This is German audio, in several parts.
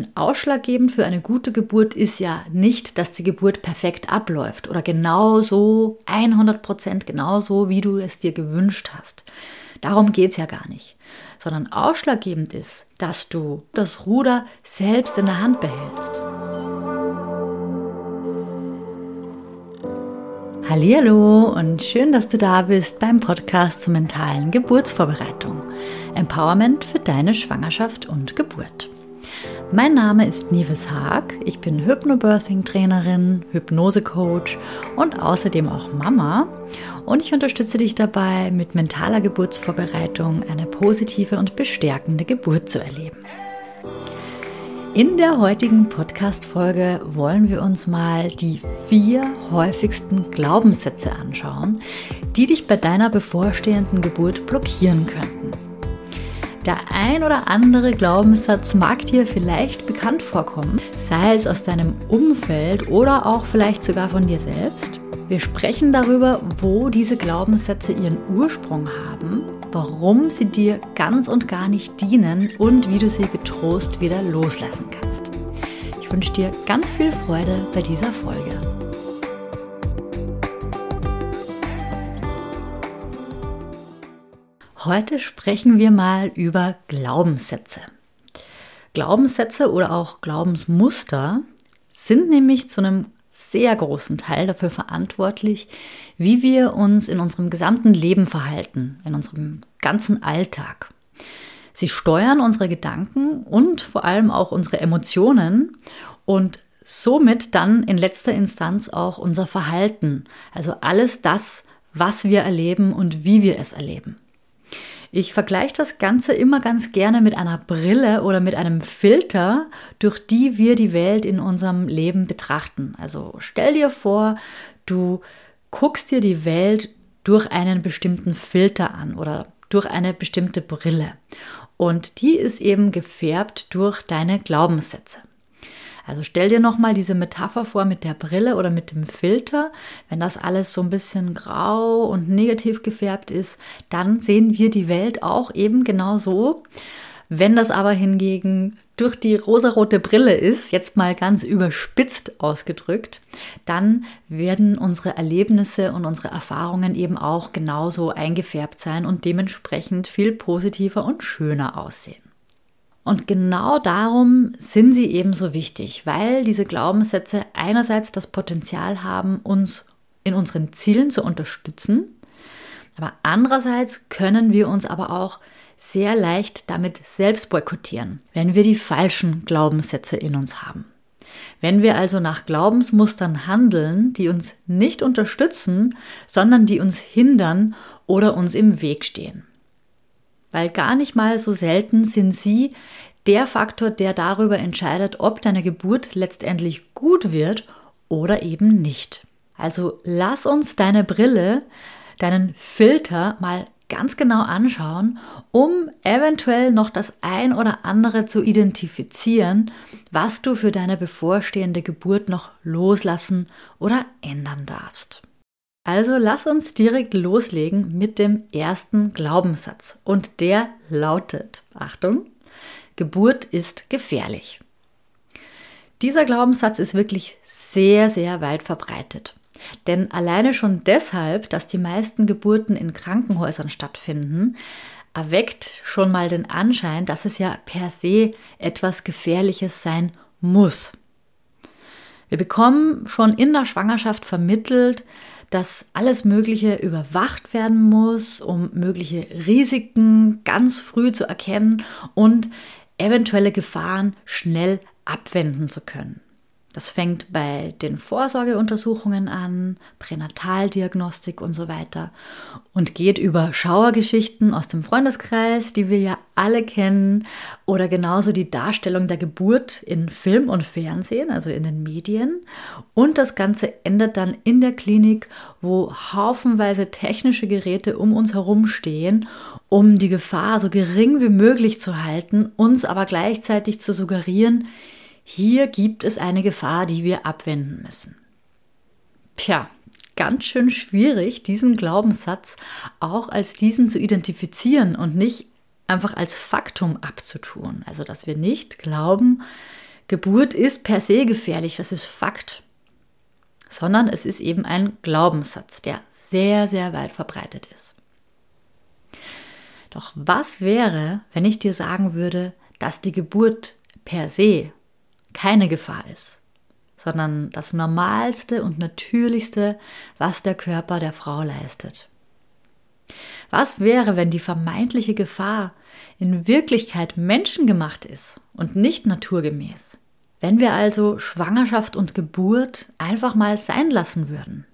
Denn ausschlaggebend für eine gute Geburt ist ja nicht, dass die Geburt perfekt abläuft oder genau so, 100 Prozent genau so, wie du es dir gewünscht hast. Darum geht es ja gar nicht. Sondern ausschlaggebend ist, dass du das Ruder selbst in der Hand behältst. Hallo und schön, dass du da bist beim Podcast zur mentalen Geburtsvorbereitung. Empowerment für deine Schwangerschaft und Geburt. Mein Name ist Nives Haag. Ich bin Hypnobirthing-Trainerin, Hypnose-Coach und außerdem auch Mama. Und ich unterstütze dich dabei, mit mentaler Geburtsvorbereitung eine positive und bestärkende Geburt zu erleben. In der heutigen Podcast-Folge wollen wir uns mal die vier häufigsten Glaubenssätze anschauen, die dich bei deiner bevorstehenden Geburt blockieren könnten. Der ein oder andere Glaubenssatz mag dir vielleicht bekannt vorkommen, sei es aus deinem Umfeld oder auch vielleicht sogar von dir selbst. Wir sprechen darüber, wo diese Glaubenssätze ihren Ursprung haben, warum sie dir ganz und gar nicht dienen und wie du sie getrost wieder loslassen kannst. Ich wünsche dir ganz viel Freude bei dieser Folge. Heute sprechen wir mal über Glaubenssätze. Glaubenssätze oder auch Glaubensmuster sind nämlich zu einem sehr großen Teil dafür verantwortlich, wie wir uns in unserem gesamten Leben verhalten, in unserem ganzen Alltag. Sie steuern unsere Gedanken und vor allem auch unsere Emotionen und somit dann in letzter Instanz auch unser Verhalten, also alles das, was wir erleben und wie wir es erleben. Ich vergleiche das Ganze immer ganz gerne mit einer Brille oder mit einem Filter, durch die wir die Welt in unserem Leben betrachten. Also stell dir vor, du guckst dir die Welt durch einen bestimmten Filter an oder durch eine bestimmte Brille. Und die ist eben gefärbt durch deine Glaubenssätze. Also stell dir nochmal diese Metapher vor mit der Brille oder mit dem Filter. Wenn das alles so ein bisschen grau und negativ gefärbt ist, dann sehen wir die Welt auch eben genau so. Wenn das aber hingegen durch die rosarote Brille ist, jetzt mal ganz überspitzt ausgedrückt, dann werden unsere Erlebnisse und unsere Erfahrungen eben auch genauso eingefärbt sein und dementsprechend viel positiver und schöner aussehen. Und genau darum sind sie ebenso wichtig, weil diese Glaubenssätze einerseits das Potenzial haben, uns in unseren Zielen zu unterstützen, aber andererseits können wir uns aber auch sehr leicht damit selbst boykottieren, wenn wir die falschen Glaubenssätze in uns haben. Wenn wir also nach Glaubensmustern handeln, die uns nicht unterstützen, sondern die uns hindern oder uns im Weg stehen weil gar nicht mal so selten sind sie der Faktor, der darüber entscheidet, ob deine Geburt letztendlich gut wird oder eben nicht. Also lass uns deine Brille, deinen Filter mal ganz genau anschauen, um eventuell noch das ein oder andere zu identifizieren, was du für deine bevorstehende Geburt noch loslassen oder ändern darfst. Also lass uns direkt loslegen mit dem ersten Glaubenssatz. Und der lautet, Achtung, Geburt ist gefährlich. Dieser Glaubenssatz ist wirklich sehr, sehr weit verbreitet. Denn alleine schon deshalb, dass die meisten Geburten in Krankenhäusern stattfinden, erweckt schon mal den Anschein, dass es ja per se etwas Gefährliches sein muss. Wir bekommen schon in der Schwangerschaft vermittelt, dass alles Mögliche überwacht werden muss, um mögliche Risiken ganz früh zu erkennen und eventuelle Gefahren schnell abwenden zu können. Das fängt bei den Vorsorgeuntersuchungen an, Pränataldiagnostik und so weiter und geht über Schauergeschichten aus dem Freundeskreis, die wir ja alle kennen, oder genauso die Darstellung der Geburt in Film und Fernsehen, also in den Medien. Und das Ganze endet dann in der Klinik, wo haufenweise technische Geräte um uns herum stehen, um die Gefahr so gering wie möglich zu halten, uns aber gleichzeitig zu suggerieren, hier gibt es eine Gefahr, die wir abwenden müssen. Tja, ganz schön schwierig, diesen Glaubenssatz auch als diesen zu identifizieren und nicht einfach als Faktum abzutun. Also, dass wir nicht glauben, Geburt ist per se gefährlich, das ist Fakt, sondern es ist eben ein Glaubenssatz, der sehr, sehr weit verbreitet ist. Doch was wäre, wenn ich dir sagen würde, dass die Geburt per se keine Gefahr ist, sondern das Normalste und Natürlichste, was der Körper der Frau leistet? Was wäre, wenn die vermeintliche Gefahr in Wirklichkeit menschengemacht ist und nicht naturgemäß? Wenn wir also Schwangerschaft und Geburt einfach mal sein lassen würden,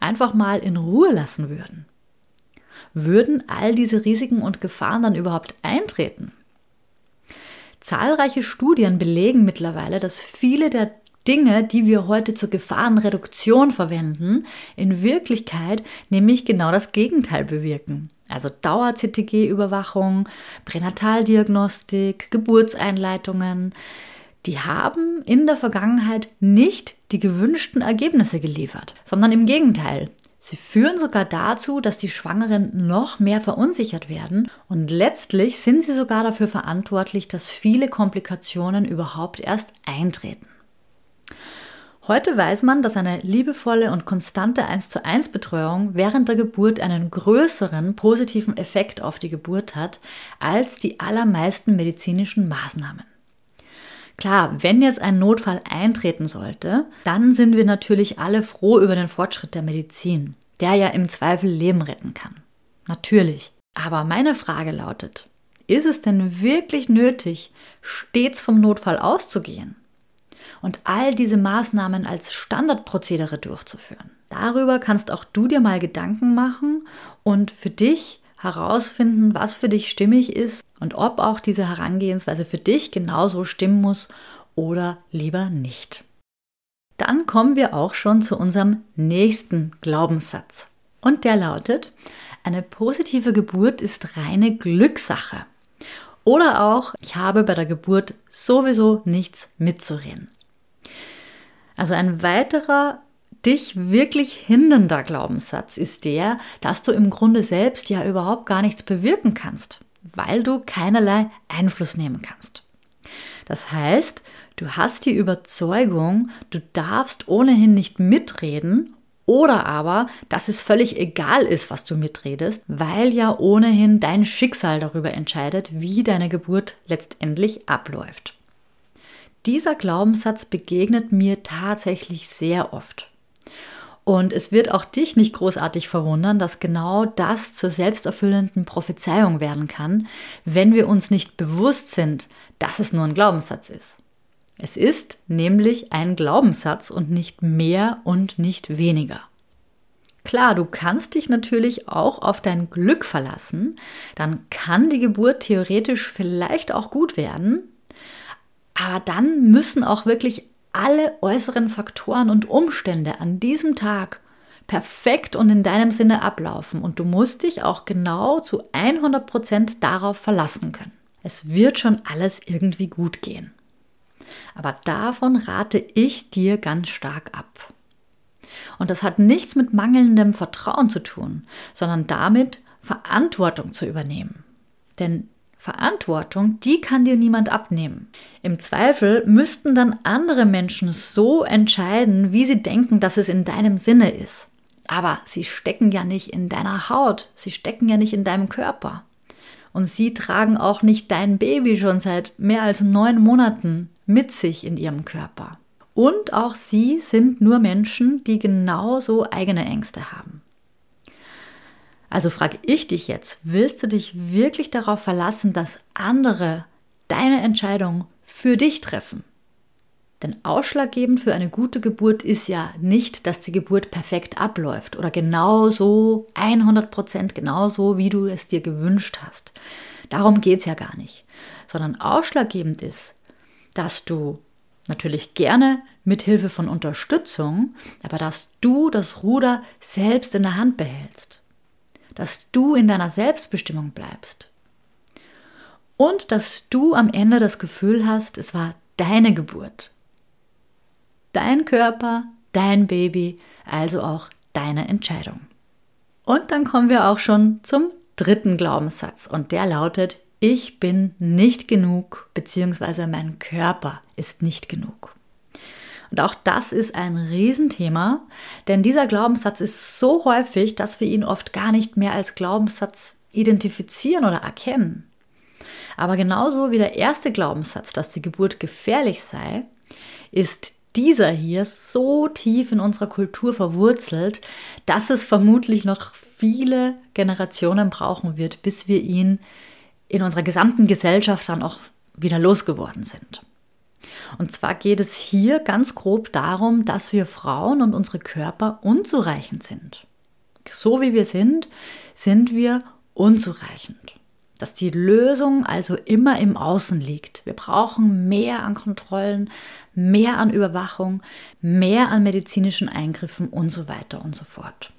einfach mal in Ruhe lassen würden, würden all diese Risiken und Gefahren dann überhaupt eintreten? Zahlreiche Studien belegen mittlerweile, dass viele der Dinge, die wir heute zur Gefahrenreduktion verwenden, in Wirklichkeit nämlich genau das Gegenteil bewirken. Also Dauer-CTG-Überwachung, Pränataldiagnostik, Geburtseinleitungen, die haben in der Vergangenheit nicht die gewünschten Ergebnisse geliefert, sondern im Gegenteil. Sie führen sogar dazu, dass die Schwangeren noch mehr verunsichert werden und letztlich sind sie sogar dafür verantwortlich, dass viele Komplikationen überhaupt erst eintreten. Heute weiß man, dass eine liebevolle und konstante 1 zu 1 Betreuung während der Geburt einen größeren positiven Effekt auf die Geburt hat als die allermeisten medizinischen Maßnahmen. Klar, wenn jetzt ein Notfall eintreten sollte, dann sind wir natürlich alle froh über den Fortschritt der Medizin, der ja im Zweifel Leben retten kann. Natürlich. Aber meine Frage lautet, ist es denn wirklich nötig, stets vom Notfall auszugehen? und all diese Maßnahmen als Standardprozedere durchzuführen. Darüber kannst auch du dir mal Gedanken machen und für dich herausfinden, was für dich stimmig ist und ob auch diese Herangehensweise für dich genauso stimmen muss oder lieber nicht. Dann kommen wir auch schon zu unserem nächsten Glaubenssatz. Und der lautet, eine positive Geburt ist reine Glückssache. Oder auch, ich habe bei der Geburt sowieso nichts mitzureden. Also ein weiterer dich wirklich hindernder Glaubenssatz ist der, dass du im Grunde selbst ja überhaupt gar nichts bewirken kannst, weil du keinerlei Einfluss nehmen kannst. Das heißt, du hast die Überzeugung, du darfst ohnehin nicht mitreden oder aber, dass es völlig egal ist, was du mitredest, weil ja ohnehin dein Schicksal darüber entscheidet, wie deine Geburt letztendlich abläuft. Dieser Glaubenssatz begegnet mir tatsächlich sehr oft. Und es wird auch dich nicht großartig verwundern, dass genau das zur selbsterfüllenden Prophezeiung werden kann, wenn wir uns nicht bewusst sind, dass es nur ein Glaubenssatz ist. Es ist nämlich ein Glaubenssatz und nicht mehr und nicht weniger. Klar, du kannst dich natürlich auch auf dein Glück verlassen, dann kann die Geburt theoretisch vielleicht auch gut werden, aber dann müssen auch wirklich alle äußeren Faktoren und Umstände an diesem Tag perfekt und in deinem Sinne ablaufen und du musst dich auch genau zu 100 Prozent darauf verlassen können. Es wird schon alles irgendwie gut gehen. Aber davon rate ich dir ganz stark ab. Und das hat nichts mit mangelndem Vertrauen zu tun, sondern damit, Verantwortung zu übernehmen. Denn Verantwortung, die kann dir niemand abnehmen. Im Zweifel müssten dann andere Menschen so entscheiden, wie sie denken, dass es in deinem Sinne ist. Aber sie stecken ja nicht in deiner Haut, sie stecken ja nicht in deinem Körper. Und sie tragen auch nicht dein Baby schon seit mehr als neun Monaten mit sich in ihrem Körper. Und auch sie sind nur Menschen, die genauso eigene Ängste haben. Also frage ich dich jetzt, willst du dich wirklich darauf verlassen, dass andere deine Entscheidung für dich treffen? Denn ausschlaggebend für eine gute Geburt ist ja nicht, dass die Geburt perfekt abläuft oder genauso 100 Prozent genauso, wie du es dir gewünscht hast. Darum geht es ja gar nicht. Sondern ausschlaggebend ist, dass du natürlich gerne mit Hilfe von Unterstützung, aber dass du das Ruder selbst in der Hand behältst dass du in deiner Selbstbestimmung bleibst. Und dass du am Ende das Gefühl hast, es war deine Geburt. Dein Körper, dein Baby, also auch deine Entscheidung. Und dann kommen wir auch schon zum dritten Glaubenssatz und der lautet, ich bin nicht genug, beziehungsweise mein Körper ist nicht genug. Und auch das ist ein Riesenthema, denn dieser Glaubenssatz ist so häufig, dass wir ihn oft gar nicht mehr als Glaubenssatz identifizieren oder erkennen. Aber genauso wie der erste Glaubenssatz, dass die Geburt gefährlich sei, ist dieser hier so tief in unserer Kultur verwurzelt, dass es vermutlich noch viele Generationen brauchen wird, bis wir ihn in unserer gesamten Gesellschaft dann auch wieder losgeworden sind. Und zwar geht es hier ganz grob darum, dass wir Frauen und unsere Körper unzureichend sind. So wie wir sind, sind wir unzureichend. Dass die Lösung also immer im Außen liegt. Wir brauchen mehr an Kontrollen, mehr an Überwachung, mehr an medizinischen Eingriffen und so weiter und so fort.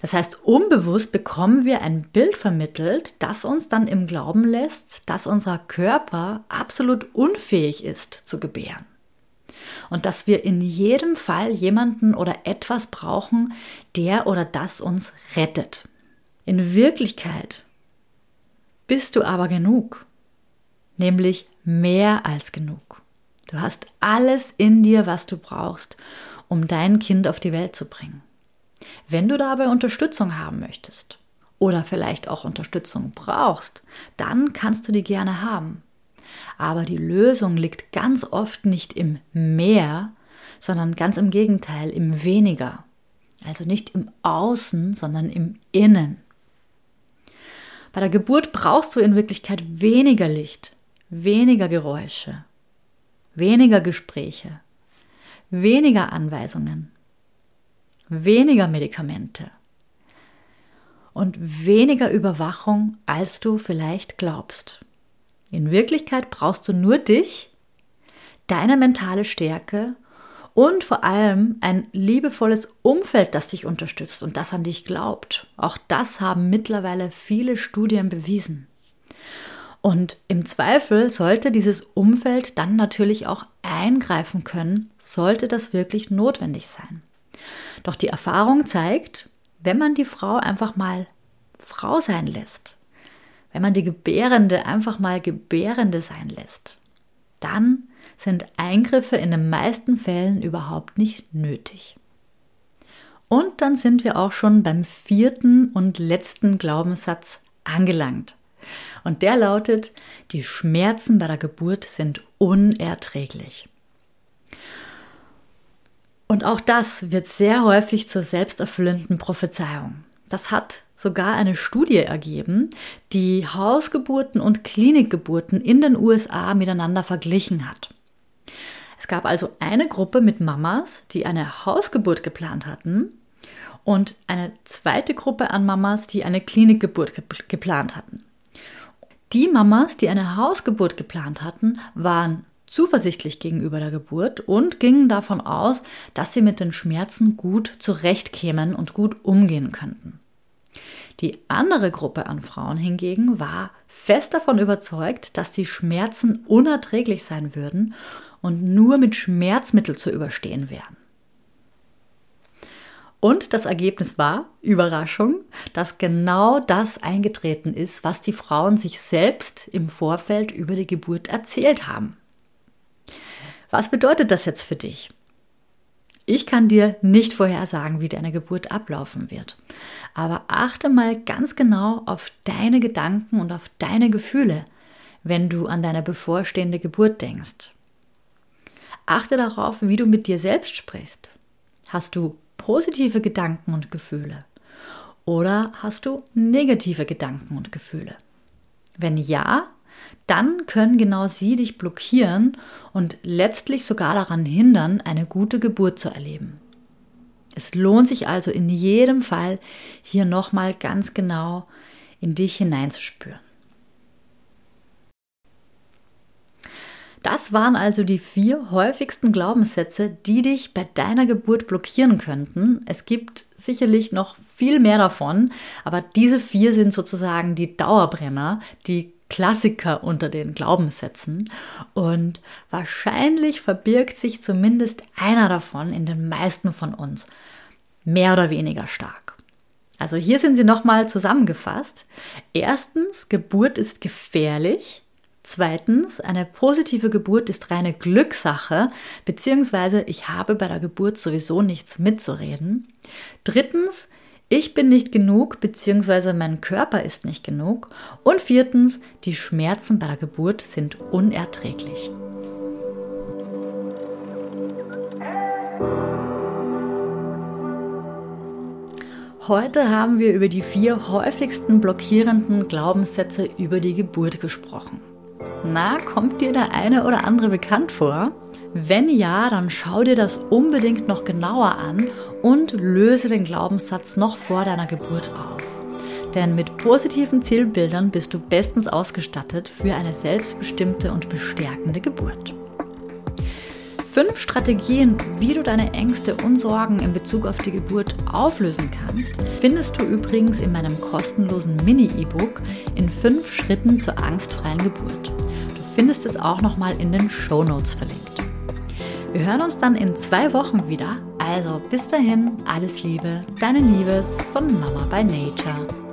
Das heißt, unbewusst bekommen wir ein Bild vermittelt, das uns dann im Glauben lässt, dass unser Körper absolut unfähig ist zu gebären. Und dass wir in jedem Fall jemanden oder etwas brauchen, der oder das uns rettet. In Wirklichkeit bist du aber genug, nämlich mehr als genug. Du hast alles in dir, was du brauchst, um dein Kind auf die Welt zu bringen. Wenn du dabei Unterstützung haben möchtest oder vielleicht auch Unterstützung brauchst, dann kannst du die gerne haben. Aber die Lösung liegt ganz oft nicht im Mehr, sondern ganz im Gegenteil, im Weniger. Also nicht im Außen, sondern im Innen. Bei der Geburt brauchst du in Wirklichkeit weniger Licht, weniger Geräusche, weniger Gespräche, weniger Anweisungen, weniger Medikamente und weniger Überwachung, als du vielleicht glaubst. In Wirklichkeit brauchst du nur dich, deine mentale Stärke und vor allem ein liebevolles Umfeld, das dich unterstützt und das an dich glaubt. Auch das haben mittlerweile viele Studien bewiesen. Und im Zweifel sollte dieses Umfeld dann natürlich auch eingreifen können, sollte das wirklich notwendig sein. Doch die Erfahrung zeigt, wenn man die Frau einfach mal Frau sein lässt, wenn man die Gebärende einfach mal Gebärende sein lässt, dann sind Eingriffe in den meisten Fällen überhaupt nicht nötig. Und dann sind wir auch schon beim vierten und letzten Glaubenssatz angelangt. Und der lautet, die Schmerzen bei der Geburt sind unerträglich. Und auch das wird sehr häufig zur selbsterfüllenden Prophezeiung. Das hat sogar eine Studie ergeben, die Hausgeburten und Klinikgeburten in den USA miteinander verglichen hat. Es gab also eine Gruppe mit Mamas, die eine Hausgeburt geplant hatten und eine zweite Gruppe an Mamas, die eine Klinikgeburt ge geplant hatten. Die Mamas, die eine Hausgeburt geplant hatten, waren zuversichtlich gegenüber der Geburt und gingen davon aus, dass sie mit den Schmerzen gut zurechtkämen und gut umgehen könnten. Die andere Gruppe an Frauen hingegen war fest davon überzeugt, dass die Schmerzen unerträglich sein würden und nur mit Schmerzmittel zu überstehen wären. Und das Ergebnis war, Überraschung, dass genau das eingetreten ist, was die Frauen sich selbst im Vorfeld über die Geburt erzählt haben. Was bedeutet das jetzt für dich? Ich kann dir nicht vorhersagen, wie deine Geburt ablaufen wird. Aber achte mal ganz genau auf deine Gedanken und auf deine Gefühle, wenn du an deine bevorstehende Geburt denkst. Achte darauf, wie du mit dir selbst sprichst. Hast du positive Gedanken und Gefühle? Oder hast du negative Gedanken und Gefühle? Wenn ja, dann können genau sie dich blockieren und letztlich sogar daran hindern, eine gute Geburt zu erleben. Es lohnt sich also in jedem Fall, hier nochmal ganz genau in dich hineinzuspüren. Das waren also die vier häufigsten Glaubenssätze, die dich bei deiner Geburt blockieren könnten. Es gibt sicherlich noch viel mehr davon, aber diese vier sind sozusagen die Dauerbrenner, die Klassiker unter den Glaubenssätzen und wahrscheinlich verbirgt sich zumindest einer davon in den meisten von uns, mehr oder weniger stark. Also hier sind sie nochmal zusammengefasst. Erstens, Geburt ist gefährlich. Zweitens, eine positive Geburt ist reine Glückssache, beziehungsweise ich habe bei der Geburt sowieso nichts mitzureden. Drittens, ich bin nicht genug, beziehungsweise mein Körper ist nicht genug. Und viertens, die Schmerzen bei der Geburt sind unerträglich. Heute haben wir über die vier häufigsten blockierenden Glaubenssätze über die Geburt gesprochen. Na, kommt dir der eine oder andere bekannt vor? Wenn ja, dann schau dir das unbedingt noch genauer an und löse den Glaubenssatz noch vor deiner Geburt auf. Denn mit positiven Zielbildern bist du bestens ausgestattet für eine selbstbestimmte und bestärkende Geburt. Fünf Strategien, wie du deine Ängste und Sorgen in Bezug auf die Geburt auflösen kannst, findest du übrigens in meinem kostenlosen Mini-E-Book in fünf Schritten zur angstfreien Geburt. Du findest es auch nochmal in den Show Notes verlinkt. Wir hören uns dann in zwei Wochen wieder. Also bis dahin, alles Liebe, deine Liebes von Mama by Nature.